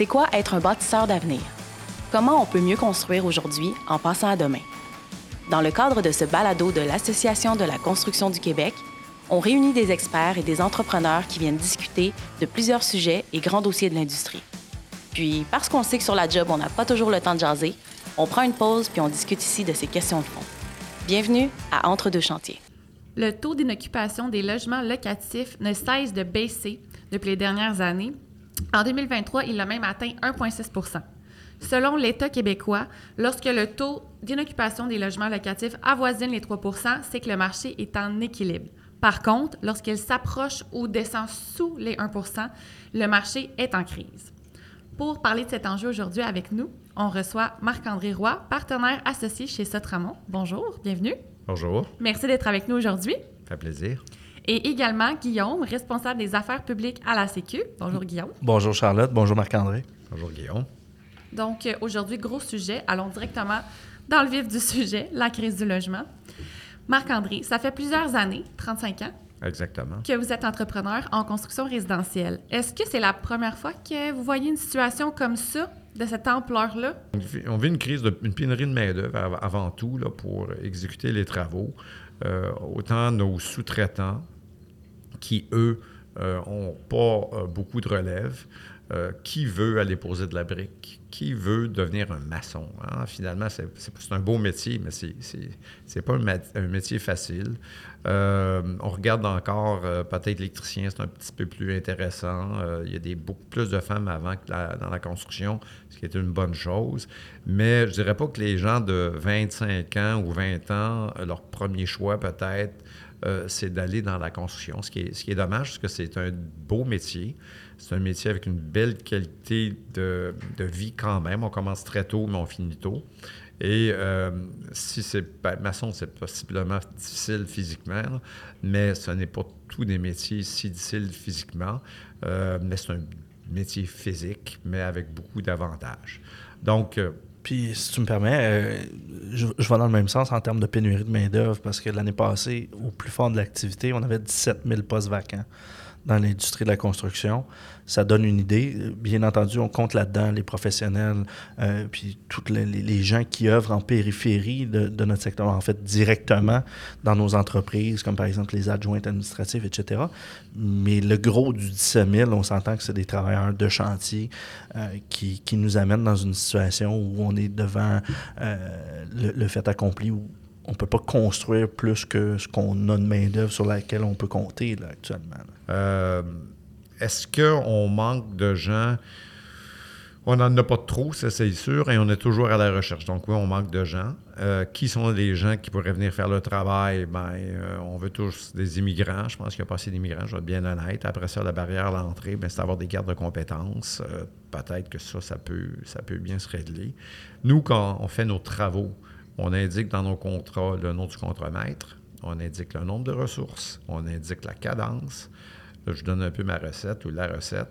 C'est quoi être un bâtisseur d'avenir? Comment on peut mieux construire aujourd'hui en passant à demain? Dans le cadre de ce balado de l'Association de la construction du Québec, on réunit des experts et des entrepreneurs qui viennent discuter de plusieurs sujets et grands dossiers de l'industrie. Puis, parce qu'on sait que sur la job, on n'a pas toujours le temps de jaser, on prend une pause puis on discute ici de ces questions de fond. Bienvenue à Entre deux chantiers. Le taux d'inoccupation des logements locatifs ne cesse de baisser depuis les dernières années. En 2023, il a même atteint 1,6% Selon l'État québécois, lorsque le taux d'inoccupation des logements locatifs avoisine les 3% c'est que le marché est en équilibre. Par contre, lorsqu'il s'approche ou descend sous les 1% le marché est en crise. Pour parler de cet enjeu aujourd'hui avec nous, on reçoit Marc-André Roy, partenaire associé chez Sotramont. Bonjour, bienvenue. Bonjour. Merci d'être avec nous aujourd'hui. Ça fait plaisir. Et également Guillaume, responsable des affaires publiques à la Sécu. Bonjour Guillaume. Bonjour Charlotte, bonjour Marc-André. Bonjour Guillaume. Donc euh, aujourd'hui, gros sujet. Allons directement dans le vif du sujet, la crise du logement. Marc-André, ça fait plusieurs années, 35 ans, Exactement. que vous êtes entrepreneur en construction résidentielle. Est-ce que c'est la première fois que vous voyez une situation comme ça, de cette ampleur-là? On vit- une crise, de, une pénurie de main-d'œuvre av- avant tout là, pour exécuter les travaux. Euh, autant nos sous-traitants qui, eux, n'ont pas euh, beaucoup de relève. Euh, qui veut aller poser de la brique? Qui veut devenir un maçon? hein? Finalement, c'est un beau métier, mais c'est- pas un, métier facile. Euh, on regarde encore euh, peut-être l'électricien, c'est un petit peu plus intéressant. Euh, il y a des, beaucoup plus de femmes avant que dans la construction, ce qui est une bonne chose. Mais je dirais pas que les gens de 25 ans ou 20 ans, euh, leur premier choix peut-être, euh, c'est d'aller dans la construction, ce qui est, dommage parce que c'est un beau métier. C'est un métier avec une belle qualité de, vie quand même. On commence très tôt, mais on finit tôt. Et euh, si c'est maçon, c'est possiblement difficile physiquement, mais ce n'est pas tous des métiers si difficiles physiquement. Euh, mais c'est un métier physique, mais avec beaucoup d'avantages. Donc, Puis, si tu me permets, euh, je, je vais dans le même sens en termes de pénurie de main-d'œuvre parce que l'année passée, au plus fort de l'activité, on avait 17 000 postes vacants dans l'industrie de la construction. Ça donne une idée. Bien entendu, on compte là-dedans les professionnels, euh, puis tous les, gens qui œuvrent en périphérie de, notre secteur, en fait, directement dans nos entreprises, comme par exemple les adjointes administratives, etc. Mais le gros du 17 000, on s'entend que c'est des travailleurs de chantier euh, qui, qui nous amènent dans une situation où on est devant euh, le, fait accompli, on peut pas construire plus que ce qu'on a de main-d'œuvre sur laquelle on peut compter là, actuellement. Euh, Est-ce qu'on manque de gens? On n'en a pas trop, ça c'est sûr, et on est toujours à la recherche. Donc oui, on manque de gens. Euh, qui sont les gens qui pourraient venir faire le travail? Ben, euh, on veut tous des immigrants. Je pense qu'il y a pas assez d'immigrants, je vais être bien honnête. Après ça, la barrière à l'entrée, ben, c'est d'avoir des cartes de compétences. Peut-être que ça, ça peut, ça peut bien se régler. Nous, quand on fait nos travaux, on indique dans nos contrats le nom du contremaître, on indique le nombre de ressources, on indique la cadence. Là, je donne un peu ma recette ou la recette.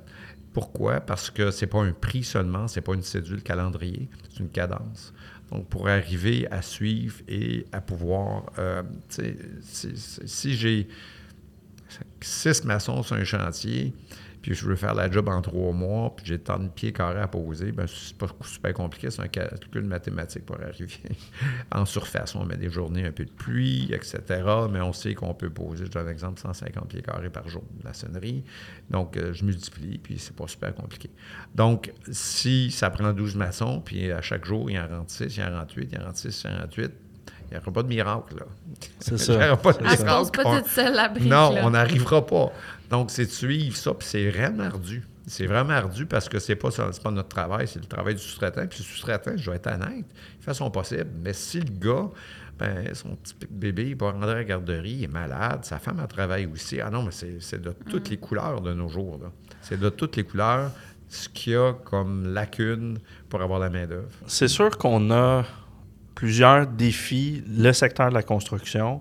Pourquoi? Parce que c'est pas un prix seulement, c'est pas une cédule calendrier, c'est une cadence. Donc, pour arriver à suivre et à pouvoir, euh, si j'ai six maçons sur un chantier, puis je veux faire la job en trois mois, puis j'ai tant de pieds carrés à poser, ben c'est pas super compliqué, c'est un calcul mathématique pour arriver. en surface, on met des journées un peu de pluie, etc., mais on sait qu'on peut poser, je donne un exemple, 150 pieds carrés par jour de maçonnerie. Donc, euh, je multiplie, puis c'est pas super compliqué. Donc, si ça prend 12 maçons, puis à chaque jour, il en rentre 6, il en rentre 8, il en rentre 6, il en rentre 8, il n'y aura pas de miracle, là. C'est Il ça. n'y aura pas de miracle. pose pas On- toute seule la brique. non, là. on n'arrivera pas. Donc, c'est de suivre ça, puis c'est vraiment ardu. C'est vraiment ardu parce que c'est pas, pas notre travail, c'est le travail du sous-traitant. Puis le sous-traitant, je vais être honnête, il fait son possible. Mais si le gars, ben, son petit bébé, il va rentrer à la garderie, il est malade, sa femme, elle travaille aussi. Ah non, mais c'est c'est de toutes les couleurs de nos jours. là. C'est de toutes les couleurs ce qu'il y a comme lacune pour avoir la main-d'œuvre. C'est sûr qu'on a plusieurs défis, le secteur de la construction.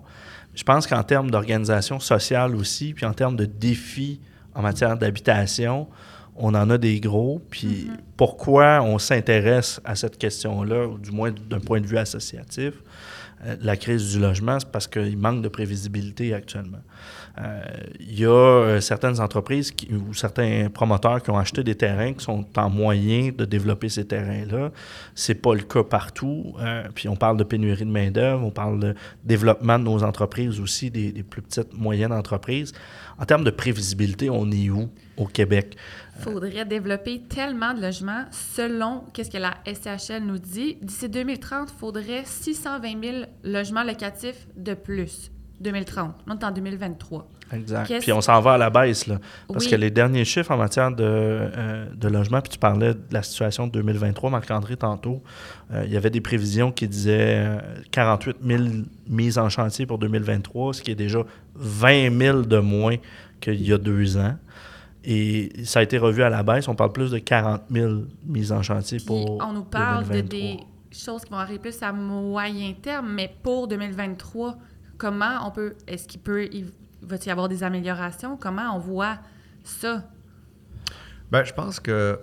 Je pense qu'en termes d'organisation sociale aussi, puis en termes de défis en matière d'habitation, on en a des gros. Puis pourquoi on s'intéresse à cette question-là, ou du moins d'un point de vue associatif, la crise du logement, c'est parce qu'il manque de prévisibilité actuellement. Euh, il y a euh, certaines entreprises ou certains promoteurs qui ont acheté des terrains qui sont en moyen de développer ces terrains-là. C'est pas le cas partout. puis on parle de pénurie de main-d'œuvre, on parle de développement de nos entreprises aussi, des, des plus petites, moyennes entreprises. En termes de prévisibilité, on est où au Québec? Il faudrait développer tellement de logements selon ce que la SCHL nous dit. D'ici 2030, il faudrait 620 000 logements locatifs de plus. 2030. On est en 2023. Exact. Puis on s'en va à la baisse, là. Parce que les derniers chiffres en matière de, euh, de logement, puis tu parlais de la situation de 2023, Marc-André, tantôt, euh, il y avait des prévisions qui disaient 48 euh, 000 mises en chantier pour 2023, ce qui est déjà 20 000 de moins qu'il y a deux ans. Et ça a été revu à la baisse. On parle plus de 40 000 mises en chantier pour. On nous parle de des choses qui vont arriver plus à moyen terme, mais pour 2023, comment on peut. Est-ce qu'il peut. Il, va-t-il y avoir des améliorations? Comment on voit ça? Bien, je pense que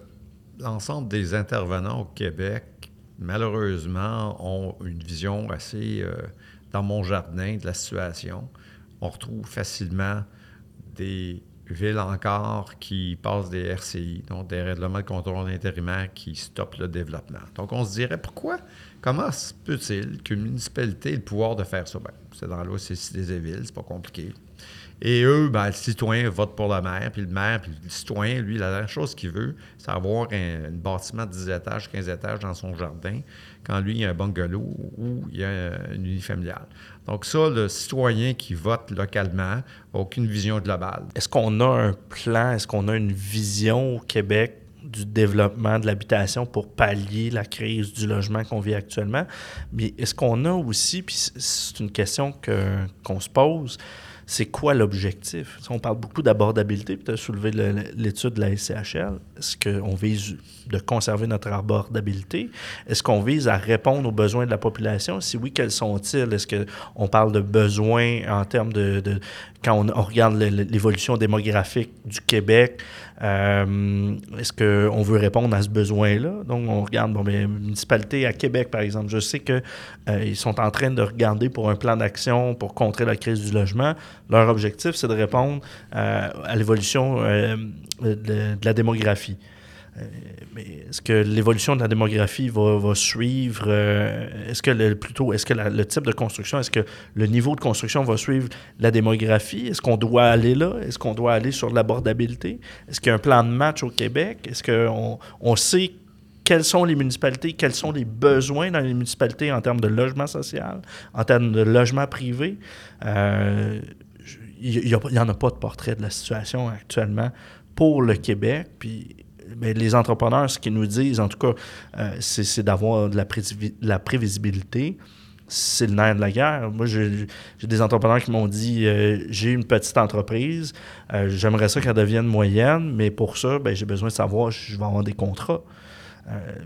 l'ensemble des intervenants au Québec, malheureusement, ont une vision assez euh, dans mon jardin de la situation. On retrouve facilement des villes encore qui passent des RCI, donc des règlements de contrôle intérimaire qui stoppent le développement. Donc, on se dirait, pourquoi, comment se peut-il qu'une municipalité ait le pouvoir de faire ça? Bien, c'est dans l'eau, c'est des villes, c'est pas compliqué. Et eux, ben, le citoyen vote pour le maire, puis le maire, puis le citoyen, lui, la dernière chose qu'il veut, c'est avoir un, bâtiment de 10 étages, 15 étages dans son jardin, quand lui, il y a un bungalow ou il y a une unifamiliale. Donc ça, le citoyen qui vote localement n'a aucune vision globale. Est-ce qu'on a un plan, est-ce qu'on a une vision au Québec du développement de l'habitation pour pallier la crise du logement qu'on vit actuellement? Mais est-ce qu'on a aussi, puis c'est une question qu'on se pose, c'est quoi l'objectif? On parle beaucoup d'abordabilité, puis tu as soulevé l'étude de la SCHL. Est-ce qu'on vise de conserver notre abordabilité? Est-ce qu'on vise à répondre aux besoins de la population? Si oui, quels sont-ils? Est-ce qu'on parle de besoins en termes de... quand on, regarde l'évolution démographique du Québec, euh, est-ce qu'on veut répondre à ce besoin-là? Donc, on regarde, bon, mais municipalité à Québec, par exemple, je sais qu'ils euh, sont en train de regarder pour un plan d'action pour contrer la crise du logement. Leur objectif, c'est de répondre euh, à l'évolution de, la démographie. Euh, mais est-ce que l'évolution de la démographie va, suivre euh, Est-ce que le, plutôt, est-ce que le type de construction, est-ce que le niveau de construction va suivre la démographie? Est-ce qu'on doit aller là? Est-ce qu'on doit aller sur l'abordabilité? Est-ce qu'il y a un plan de match au Québec? Est-ce qu'on on sait quelles sont les municipalités, quels sont les besoins dans les municipalités en termes de logement social, en termes de logement privé? Euh, il n'y en a pas de portrait de la situation actuellement pour le Québec. Puis les entrepreneurs, ce qu'ils nous disent, en tout cas, euh, c'est d'avoir de la, prévisibilité. C'est le nerf de la guerre. Moi, j'ai des entrepreneurs qui m'ont dit euh, j'ai une petite entreprise, euh, j'aimerais ça qu'elle devienne moyenne, mais pour ça, ben, j'ai besoin de savoir si je vais avoir des contrats.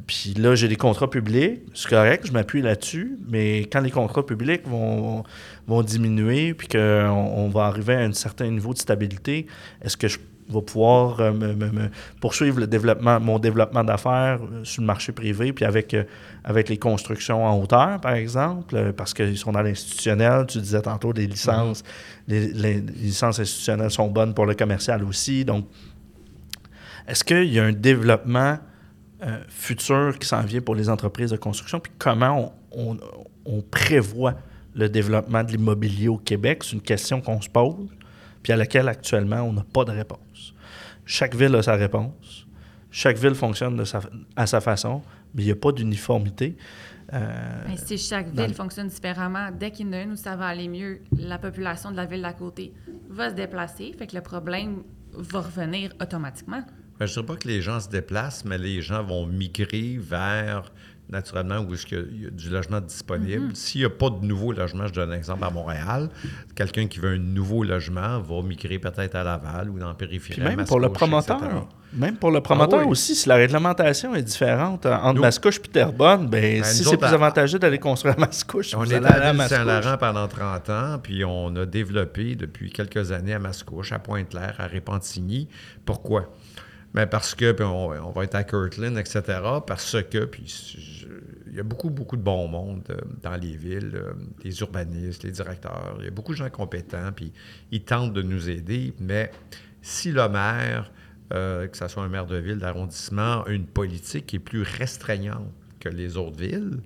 Puis là, j'ai des contrats publics, c'est correct, je m'appuie là-dessus, mais quand les contrats publics vont, vont diminuer, puis qu'on on va arriver à un certain niveau de stabilité, est-ce que je va pouvoir euh, me, poursuivre le développement, mon développement d'affaires euh, sur le marché privé, puis avec, euh, avec les constructions en hauteur, par exemple, parce qu'ils sont dans l'institutionnel. Tu disais tantôt, les licences, mm-hmm. les, licences institutionnelles sont bonnes pour le commercial aussi. Donc, est-ce qu'il y a un développement futur qui s'en vient pour les entreprises de construction? Puis comment on, on prévoit le développement de l'immobilier au Québec? C'est une question qu'on se pose puis à laquelle actuellement on n'a pas de réponse. Chaque ville a sa réponse. Chaque ville fonctionne de sa, à sa façon, mais il n'y a pas d'uniformité. Euh, ben, si chaque ville fonctionne différemment, dès qu'il y en a une où ça va aller mieux, la population de la ville d'à côté va se déplacer, fait que le problème va revenir automatiquement. Ben, je ne dirais pas que les gens se déplacent, mais les gens vont migrer vers naturellement, où est-ce qu'il y a du logement disponible. Mm-hmm. S'il n'y a pas de nouveau logement, je donne un exemple à Montréal, quelqu'un qui veut un nouveau logement va migrer peut-être à Laval ou dans la périphérie. même pour le promoteur. Même pour le promoteur aussi, si la réglementation est différente entre Mascouche et Terrebonne, ben, ben si c'est plus avantageux d'aller construire à Mascouche, on est à, à Saint-Laurent pendant 30 ans, puis on a développé depuis quelques années à Mascouche, à Pointe-Claire, à Répentigny. Pourquoi? Mais ben, parce que, on, va être à Kirtland, etc., parce que, puis il y a beaucoup, beaucoup de bon monde euh, dans les villes, euh, les urbanistes, les directeurs. Il y a beaucoup de gens compétents, puis ils tentent de nous aider. Mais si le maire, euh, que ce soit un maire de ville, d'arrondissement, a une politique qui est plus restreignante que les autres villes,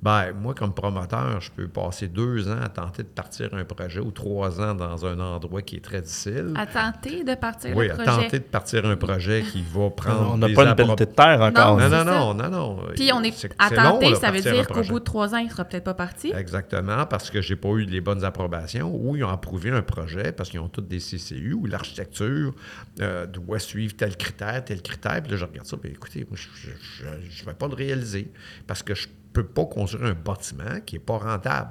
ben, moi, comme promoteur, je peux passer deux ans à tenter de partir un projet ou trois ans dans un endroit qui est très difficile. À tenter de partir oui, à projet. tenter de partir un projet qui va prendre. On n'a pas une pelletée de terre encore. Non, c'est non, ça. non, non, non. Puis on est, C'est- à tenter, ça veut un dire qu'au bout de trois ans, il sera peut-être pas parti. Exactement, parce que j'ai pas eu les bonnes approbations ou ils ont approuvé un projet parce qu'ils ont tous des CCU où l'architecture euh, doit suivre tel critère, tel critère. Puis là, je regarde ça, puis écoutez, moi, je ne vais pas le réaliser parce que je peux pas construire un bâtiment qui n'est pas rentable.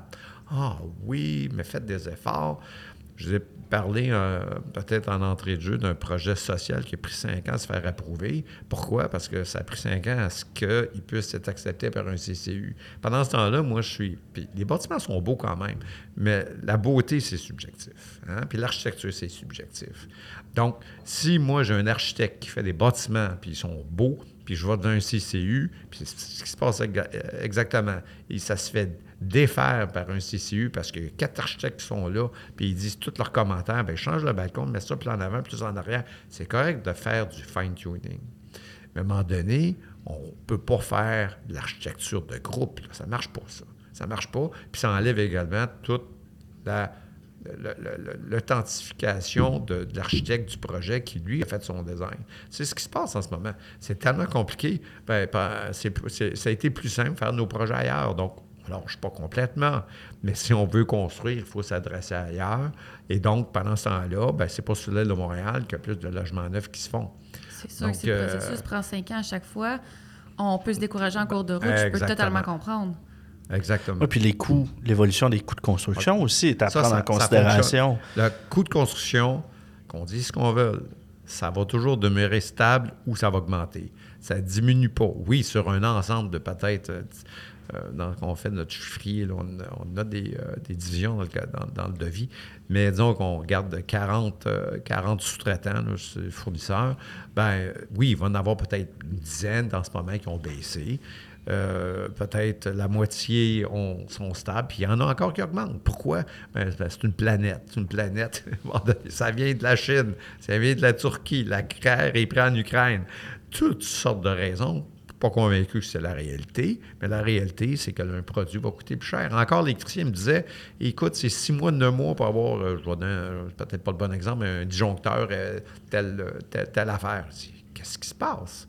Ah oui, mais faites des efforts. Je vous ai parlé euh, peut-être en entrée de jeu d'un projet social qui a pris cinq ans à se faire approuver. Pourquoi? Parce que ça a pris cinq ans à ce qu'il puisse être accepté par un CCU. Pendant ce temps-là, moi, je suis... Les bâtiments sont beaux quand même, mais la beauté, c'est subjectif. hein? Puis l'architecture, c'est subjectif. Donc, si moi, j'ai un architecte qui fait des bâtiments, puis ils sont beaux, puis je vais dans un CCU, puis c'est ce qui se passe exa- exactement. Et ça se fait défaire par un CCU parce a quatre architectes sont là, puis ils disent tous leurs commentaires, bien, change le balcon, mets ça plus en avant, plus en arrière. C'est correct de faire du fine-tuning. Mais à un moment donné, on ne peut pas faire de l'architecture de groupe. Ça ne marche pas, ça. Ça ne marche pas. Puis ça enlève également toute la l'authentification de, de l'architecte du projet qui, lui, a fait son design. C'est ce qui se passe en ce moment. C'est tellement compliqué. Ben, ben, c'est- c'est- ça a été plus simple de faire nos projets ailleurs. Donc, alors, je ne suis pas complètement, mais si on veut construire, il faut s'adresser ailleurs. Et donc, pendant ce temps-là, ben, c'est pas sur l'île de Montréal qu'il y a plus de logements neufs qui se font. C'est sûr Donc, que si le euh, processus prend cinq ans à chaque fois, on peut se décourager en cours de route. Je peux totalement comprendre. Exactement. Ouais, puis les coûts, l'évolution des coûts de construction aussi est à Ça, prendre ça- en considération. Le coût de construction, qu'on dise ce qu'on veut, ça va toujours demeurer stable ou ça va augmenter. Ça ne diminue pas. Oui, sur un ensemble de peut-être. euh, euh, dans, on fait notre chiffrier, là, on, a- on a des, euh, des divisions dans le, ca- dans, dans le devis, mais disons qu'on regarde 40, euh, 40 sous-traitants, fournisseurs, ben oui, il va en avoir peut-être une dizaine dans ce moment qui ont baissé. Euh, peut-être la moitié ont- sont stables, puis il y en a encore qui augmentent. Pourquoi? Ben, c'est une planète. C'est une planète. ça vient de la Chine, ça vient de la Turquie, la guerre est prise en Ukraine. Toutes sortes de raisons. Pas convaincu que c'est la réalité, mais la réalité, c'est que un produit va coûter plus cher. Encore, l'électricien me disait écoute, c'est six mois, neuf mois pour avoir, euh, je vais donner peut-être pas le bon exemple, un disjoncteur, euh, telle, telle, affaire. Qu'est-ce qui se passe?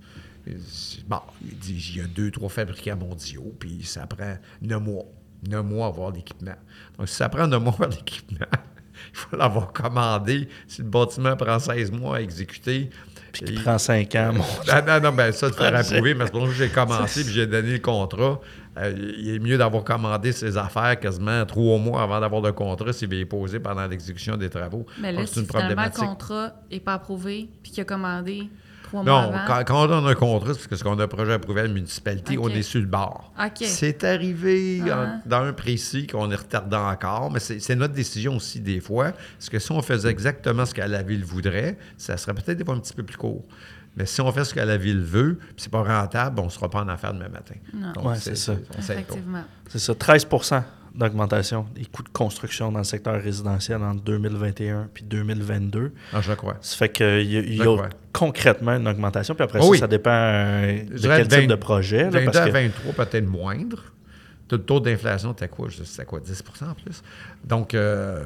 Il dit, Bon, il dit il y a deux, trois fabricants mondiaux, puis ça prend neuf mois. Neuf mois à avoir l'équipement. Donc, si ça prend neuf mois à avoir l'équipement, il faut l'avoir commandé. Si le bâtiment prend 16 mois à exécuter. Puis il- prend 5 ans. mon- ah, non, non, ben ça, de faire approuver, mais c'est pour ça que j'ai commencé puis j'ai donné le contrat. Euh, il est mieux d'avoir commandé ses affaires quasiment trois mois avant d'avoir le contrat s'il y poser pendant l'exécution des travaux. Mais là, Donc, si finalement le contrat n'est pas approuvé puis qu'il a commandé trois mois Non, avant. quand, quand on donne un contrat, c'est parce qu'on a un projet approuvé à la municipalité, Ok. on est sur le bord. OK. C'est arrivé Ah. en- dans un précis qu'on est retardant encore, mais c'est c'est notre décision aussi des fois. Parce que si on faisait exactement ce que la ville voudrait, ça serait peut-être des fois un petit peu plus court. Mais si on fait ce que la ville veut, puis c'est pas rentable, on ne sera pas en affaires demain matin. Non. Donc, Ouais, c'est ça. C'est ça, 13 d'augmentation des coûts de construction dans le secteur résidentiel en 2021 puis 2022. Ah, je crois. Ça fait qu'il y a, il y a concrètement une augmentation. Puis après Oh ça, oui. ça dépend euh, de quel de 20 type de projet. là, 22 parce à que- 23, peut-être moindre. Le taux d'inflation, c'était quoi? C'était quoi, 10% en plus? Donc, euh,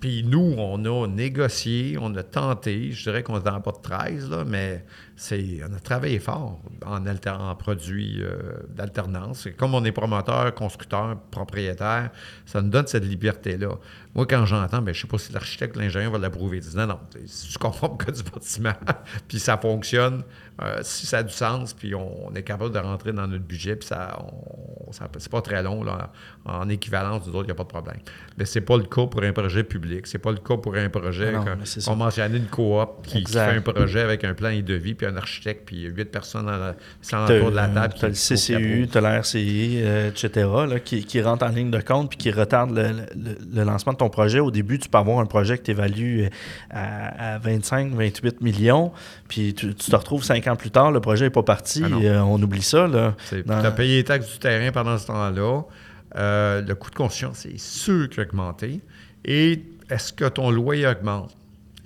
puis nous, on a négocié, on a tenté, je dirais qu'on est dans pas de 13, là, mais on a travaillé fort en, alter- en produits euh, d'alternance. Comme on est promoteur, constructeur, propriétaire, ça nous donne cette liberté-là. Moi, quand j'entends, ben, je ne sais pas si l'architecte ou l'ingénieur va l'approuver. Il dit non, non, c'est du conforme que du bâtiment, puis ça fonctionne, euh, si ça a du sens, puis on, on est capable de rentrer dans notre budget, puis ça, on, C'est pas très long. Là. En équivalence, nous autres, il n'y a pas de problème. Mais c'est pas le cas pour un projet public. C'est pas le cas pour un projet Non, ça. on mentionnait une coop qui, fait un projet avec un plan et devis, puis un architecte, puis huit personnes sans autour de la table. t'as le qui- qui CCU, tu as la RCI, euh, etc., là, qui, qui rentrent en ligne de compte puis qui retardent le, le- le lancement de ton projet. Au début, tu peux avoir un projet que tu évalues à, à 25, 28 millions, puis tu, tu te retrouves cinq ans plus tard, le projet n'est pas parti, Ah euh, on oublie ça. Là. Tu as payé les taxes du terrain pendant ce temps-là. Euh, le coût de construction, c'est sûr qu'il a augmenté. Et est-ce que ton loyer augmente?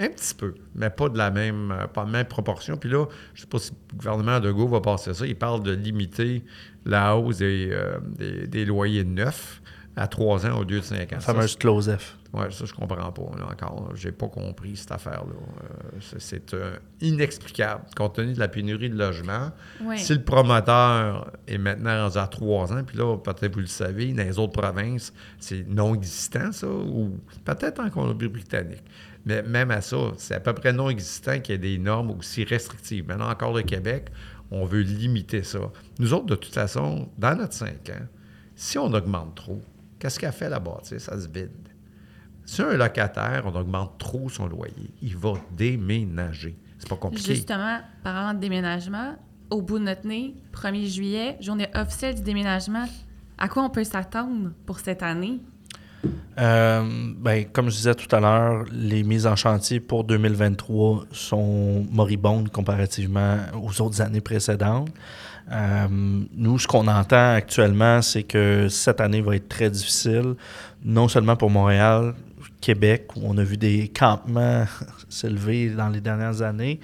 Un petit peu, mais pas de la même, euh, pas de même proportion. Puis là, je ne sais pas si le gouvernement de Gaulle va passer ça. Il parle de limiter la hausse des, euh, des, des loyers neufs à 3 ans au lieu de 5 ans. La Ça, fameuse close F. oui, ça, je comprends pas, là, encore. Je n'ai pas compris cette affaire-là. Euh, c'est c'est, euh, inexplicable, compte tenu de la pénurie de logements. Oui. Si le promoteur est maintenant rendu à trois ans, puis là, peut-être vous le savez, dans les autres provinces, c'est non existant, ça, ou peut-être en Colombie-Britannique. Mais même à ça, c'est à peu près non existant qu'il y ait des normes aussi restrictives. Maintenant, encore le Québec, on veut limiter ça. Nous autres, de toute façon, dans notre cinq ans, si on augmente trop, qu'est-ce qu'a fait la bâtisse? Ça se vide. Si un locataire, on augmente trop son loyer, il va déménager. C'est pas compliqué. Justement, parlant de déménagement, au bout de notre nez, 1er juillet, journée officielle du déménagement, à quoi on peut s'attendre pour cette année? Euh, ben, comme je disais tout à l'heure, les mises en chantier pour 2023 sont moribondes comparativement aux autres années précédentes. Euh, nous, ce qu'on entend actuellement, c'est que cette année va être très difficile, non seulement pour Montréal, Québec, où on a vu des campements s'élever dans les dernières années.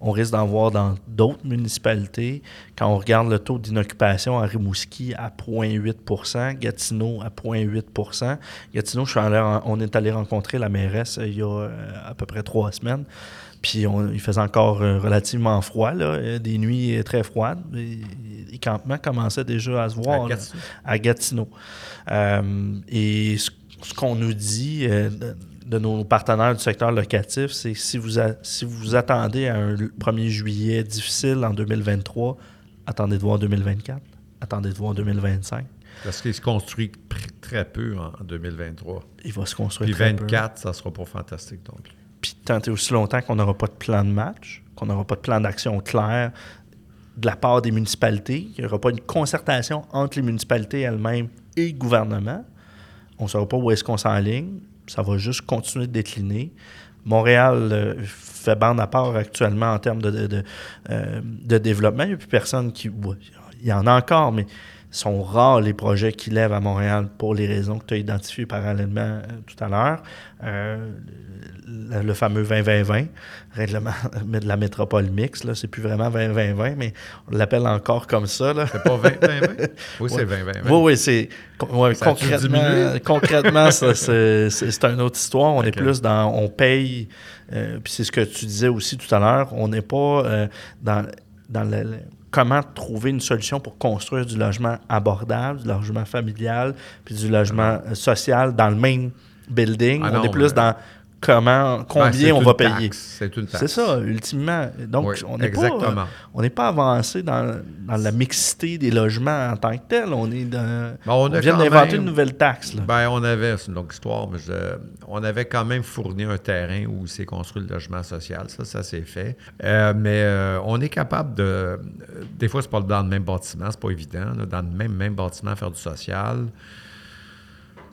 On risque d'en voir dans d'autres municipalités. Quand on regarde le taux d'inoccupation à Rimouski à 0,8% Gatineau à 0,8% Gatineau, je suis allé on est allé rencontrer la mairesse euh, il y a euh, à peu près trois semaines. Puis on- il faisait encore euh, relativement froid, là, des nuits très froides. Et- Les campements commençaient déjà à se voir À là, Gatineau. à Gatineau. Euh, et ce, ce qu'on nous dit euh, de, de nos partenaires du secteur locatif, c'est que si vous, a- si vous attendez à un 1er juillet difficile en 2023, attendez de voir 2024, attendez de voir 2025. Parce qu'il se construit très peu en en 2023. Il va se construire Puis très peu. 24, ça sera pas fantastique non plus. Puis tant et aussi longtemps qu'on n'aura pas de plan de match, qu'on n'aura pas de plan d'action clair de la part des municipalités, qu'il n'y aura pas une concertation entre les municipalités elles-mêmes et le gouvernement, on ne saura pas où est-ce qu'on s'enligne. Ça va juste continuer de décliner. Montréal euh, fait bande à part actuellement en termes de, euh, développement. Il n'y a plus personne qui... Il y en a encore, mais sont rares les projets qui lèvent à Montréal pour les raisons que tu as identifiées parallèlement euh, tout à l'heure. Euh, le, le fameux 20-20-20, règlement de la métropole mixte, là, c'est plus vraiment 20-20-20, mais on l'appelle encore comme ça. Là. C'est pas 20-20-20? Oui, c'est 20-20-20. Oui, oui, c'est. ouais, Ça concrètement, concrètement ça, c'est c'est- c'est une autre histoire. On est Ok. plus dans. On paye. euh, puis c'est ce que tu disais aussi tout à l'heure. On n'est pas euh, dans, dans le, le- comment trouver une solution pour construire du logement abordable, du logement familial, puis du logement euh, social dans le même building. Ah on est plus mais- dans comment, combien on va payer. C'est une taxe. C'est ça, ultimement. Donc, Oui, on n'est pas, euh, on pas avancé dans, dans la mixité des logements en tant que tel. On est dans, Ben, on vient d'inventer une nouvelle taxe. Là. Ben, on avait, c'est une longue histoire, mais je- on avait quand même fourni un terrain où s'est construit le logement social. Ça, ça s'est fait. Euh, mais euh, on est capable de. euh, Des fois, c'est pas dans le même bâtiment, c'est pas évident. là, dans le même, même bâtiment, faire du social.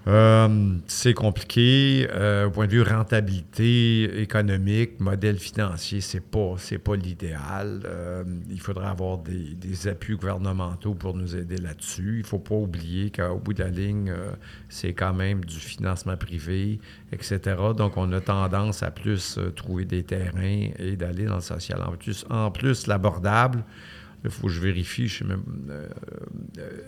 Euh, c'est compliqué. Euh, au point de vue rentabilité économique, modèle financier, c'est pas, pas l'idéal. Euh, il faudrait avoir des, appuis gouvernementaux pour nous aider là-dessus. Il faut pas oublier qu'au bout de la ligne, c'est quand même du financement privé, etc. Donc, on a tendance à plus trouver des terrains et d'aller dans le social. En plus, en plus l'abordable, il faut que je vérifie, je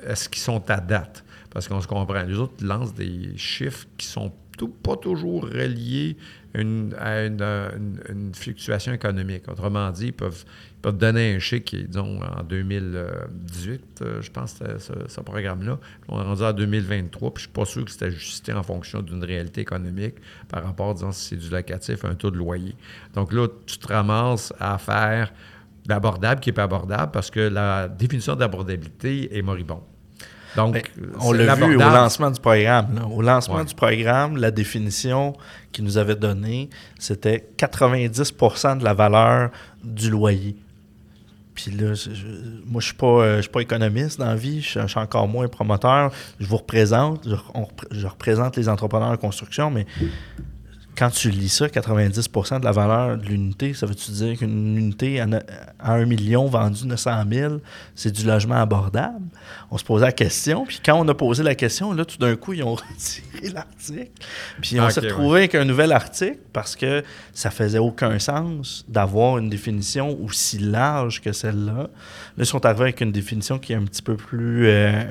est-ce qu'ils sont à date? Parce qu'on se comprend. Les autres lancent des chiffres qui sont tout- pas toujours reliés à une, fluctuation économique. Autrement dit, ils peuvent, donner un est, disons, en 2018, euh, je pense, ce, programme-là. On est rendu en 2023, puis je suis pas sûr que c'est ajusté en fonction d'une réalité économique par rapport, disons, si c'est du locatif, un taux de loyer. Donc là, tu te ramasses à faire d'abordable qui n'est pas abordable parce que la définition d'abordabilité est moribonde. Donc, c'est on l'a vu au lancement du programme. là. Au lancement Ouais. du programme, la définition qu'ils nous avait donnée, c'était 90% de la valeur du loyer. Puis là, je- moi, je suis pas, euh, je suis pas économiste dans la vie, je, je suis encore moins promoteur. Je vous représente, je, on je représente les entrepreneurs en construction, mais quand tu lis ça, 90% de la valeur de l'unité, ça veut-tu dire qu'une unité à, ne- à 1 million vendue 900 000, c'est du logement abordable? On se posait la question, puis quand on a posé la question, là, tout d'un coup, ils ont retiré l'article. Puis on Ok, s'est ouais. retrouvé avec un nouvel article parce que ça faisait aucun sens d'avoir une définition aussi large que celle-là. Là, ils sont arrivés avec une définition qui est un petit peu plus euh,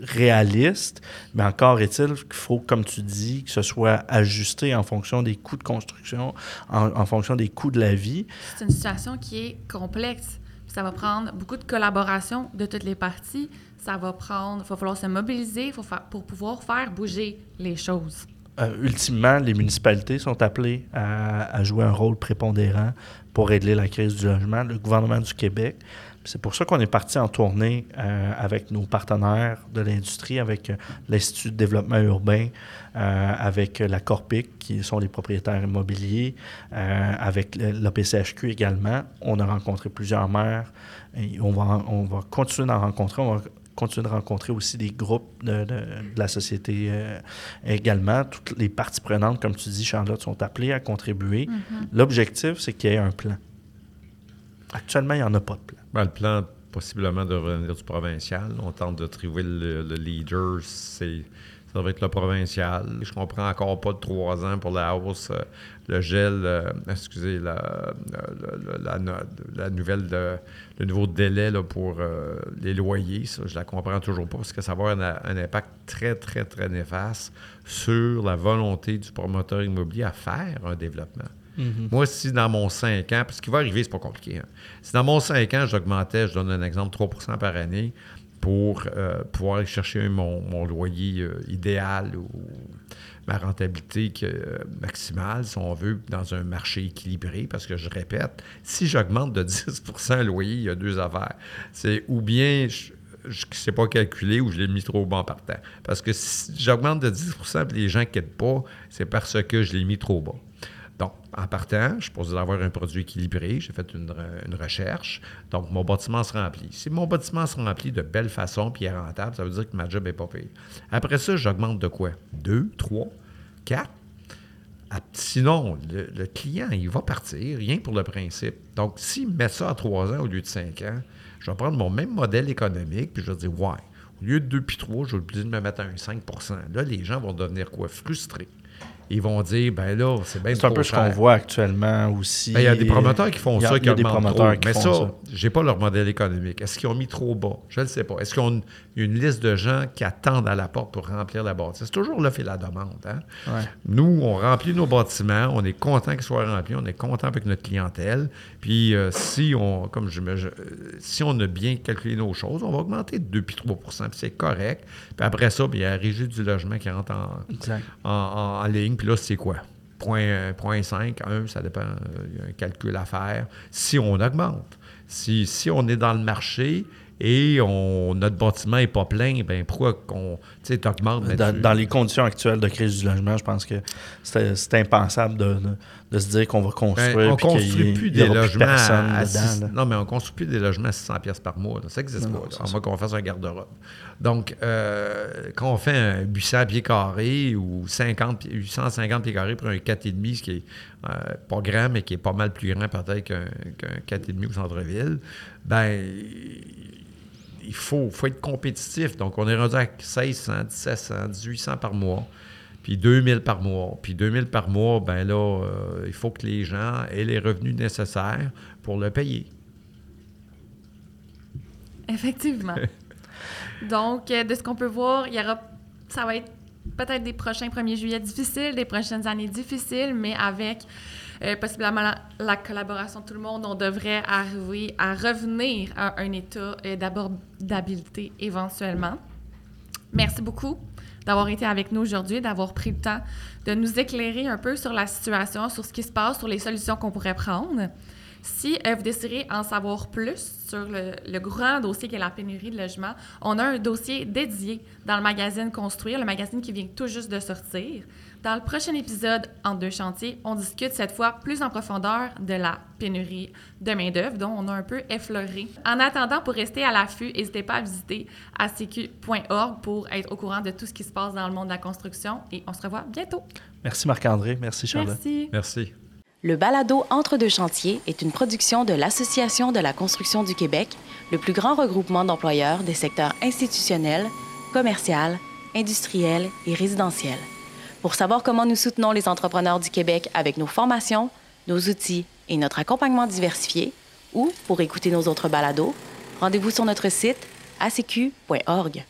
réaliste, mais encore est-il qu'il faut, comme tu dis, que ce soit ajusté en fonction des coûts de construction, en, en fonction des coûts de la vie. C'est une situation qui est complexe. Ça va prendre beaucoup de collaboration de toutes les parties. Ça va prendre, il va falloir se mobiliser faut pour pouvoir faire bouger les choses. Euh, ultimement, les municipalités sont appelées à, à jouer un rôle prépondérant pour régler la crise du logement, le gouvernement du Québec. C'est pour ça qu'on est parti en tournée euh, avec nos partenaires de l'industrie, avec euh, l'Institut de développement urbain, euh, avec la Corpic, qui sont les propriétaires immobiliers, euh, avec l'APCHQ également. On a rencontré plusieurs maires et on va, on va continuer d'en rencontrer. On va continuer de rencontrer aussi des groupes de, de- de la société euh, également. Toutes les parties prenantes, comme tu dis, Charlotte, sont appelées à contribuer. L'objectif, c'est qu'il y ait un plan. Actuellement, il n'y en a pas de plan. Ben, le plan, possiblement, devrait venir du provincial. On tente de trouver le, le leader. C'est, ça va être le provincial. Je comprends encore pas de trois ans pour la hausse, euh, le gel, euh, excusez, la, nouvelle, de- le nouveau délai pour euh, les loyers. Ça, je la comprends toujours pas parce que ça va avoir un impact très, très, très néfaste sur la volonté du promoteur immobilier à faire un développement. Moi, si dans mon 5 ans, parce qu'il va arriver, c'est pas compliqué. hein. Si dans mon 5 ans, j'augmentais, je donne un exemple, 3% par année pour euh, pouvoir aller chercher mon, loyer euh, idéal ou ma rentabilité euh, maximale, si on veut, dans un marché équilibré, parce que je répète, si j'augmente de 10% le loyer, il y a deux affaires. C'est ou bien je ne sais pas calculer ou je l'ai mis trop bas en partant. Parce que si j'augmente de 10% puis les gens ne quittent pas, c'est parce que je l'ai mis trop bas. Donc, en partant, je suis supposé avoir un produit équilibré. J'ai fait une, re- une recherche. Donc, mon bâtiment se remplit. Si mon bâtiment se remplit de belle façon puis est rentable, ça veut dire que ma job n'est pas payée. Après ça, j'augmente de quoi? Deux, trois, quatre? Ah, Sinon, le, client, il va partir, rien pour le principe. Donc, s'il met ça à trois ans au lieu de cinq ans, je vais prendre mon même modèle économique, puis je vais dire, ouais, au lieu de deux puis trois, je vais obligé de me mettre à un 5% Là, les gens vont devenir quoi? Frustrés. Ils vont dire, ben là, c'est bien C'est un peu ce qu'on voit actuellement aussi. Ben, Il y a des promoteurs qui font a- ça, qui augmentent promoteurs trop. qui Mais font ça, ça. j'ai pas leur modèle économique. Est-ce qu'ils ont mis trop bas? Je ne le sais pas. Est-ce qu'ils ont une, une liste de gens qui attendent à la porte pour remplir la bâtisse? C'est toujours l'offre et la demande. hein? Ouais. Nous, on remplit nos bâtiments, on est content qu'ils soient remplis, on est content avec notre clientèle. Puis euh, si on comme je, si on a bien calculé nos choses, on va augmenter de 2 puis 3 puis c'est correct. Puis après ça, bien, il y a la régie du logement qui rentre en, Exact. en, en- en ligne. Puis là, c'est quoi? Point, euh, point 5, 1, ça dépend. euh, Il y a un calcul à faire. Si on augmente, si, si on est dans le marché et on, notre bâtiment n'est pas plein, ben pourquoi qu'on, mais Dans, dans les conditions actuelles de crise du logement, je pense que c'est impensable de, de- de se dire qu'on va construire. Ben, on puis qu'il y- construit plus des plus logements à, six- là. Non, mais on construit plus des logements à 600 pièces par mois. là. Ça n'existe pas. à moins qu'on fasse un garde-robe. Donc, euh, quand on fait un 800 pieds carrés ou 50, pieds- 850 pieds carrés pour un 4,5, ce qui est euh, pas grand, mais qui est pas mal plus grand peut-être qu'un qu'un 4,5 au centre-ville, ben il faut, faut être compétitif. Donc, on est rendu à 1600, 1700, 1800 par mois, puis 2000 par mois. Puis 2000 par mois, ben là, euh, il faut que les gens aient les revenus nécessaires pour le payer. Effectivement. Donc, euh, de ce qu'on peut voir, il y aura, ça va être peut-être des prochains 1er juillet difficiles, des prochaines années difficiles, mais avec euh, possiblement la, la collaboration de tout le monde, on devrait arriver à revenir à un état euh, d'abordabilité éventuellement. Merci beaucoup d'avoir été avec nous aujourd'hui, d'avoir pris le temps de nous éclairer un peu sur la situation, sur ce qui se passe, sur les solutions qu'on pourrait prendre. Si euh, vous désirez en savoir plus sur le, le grand dossier qui est la pénurie de logement, on a un dossier dédié dans le magazine Construire, le magazine qui vient tout juste de sortir. Dans le prochain épisode, en deux chantiers, on discute cette fois plus en profondeur de la pénurie de main-d'œuvre, dont on a un peu effleuré. En attendant, pour rester à l'affût, n'hésitez pas à visiter acq.org pour être au courant de tout ce qui se passe dans le monde de la construction et on se revoit bientôt. Merci Marc-André. Merci Charlotte. Merci. Merci. Le balado Entre deux chantiers est une production de l'Association de la construction du Québec, le plus grand regroupement d'employeurs des secteurs institutionnels, commercial, industriel et résidentiel. Pour savoir comment nous soutenons les entrepreneurs du Québec avec nos formations, nos outils et notre accompagnement diversifié, ou pour écouter nos autres balados, rendez-vous sur notre site acq.org.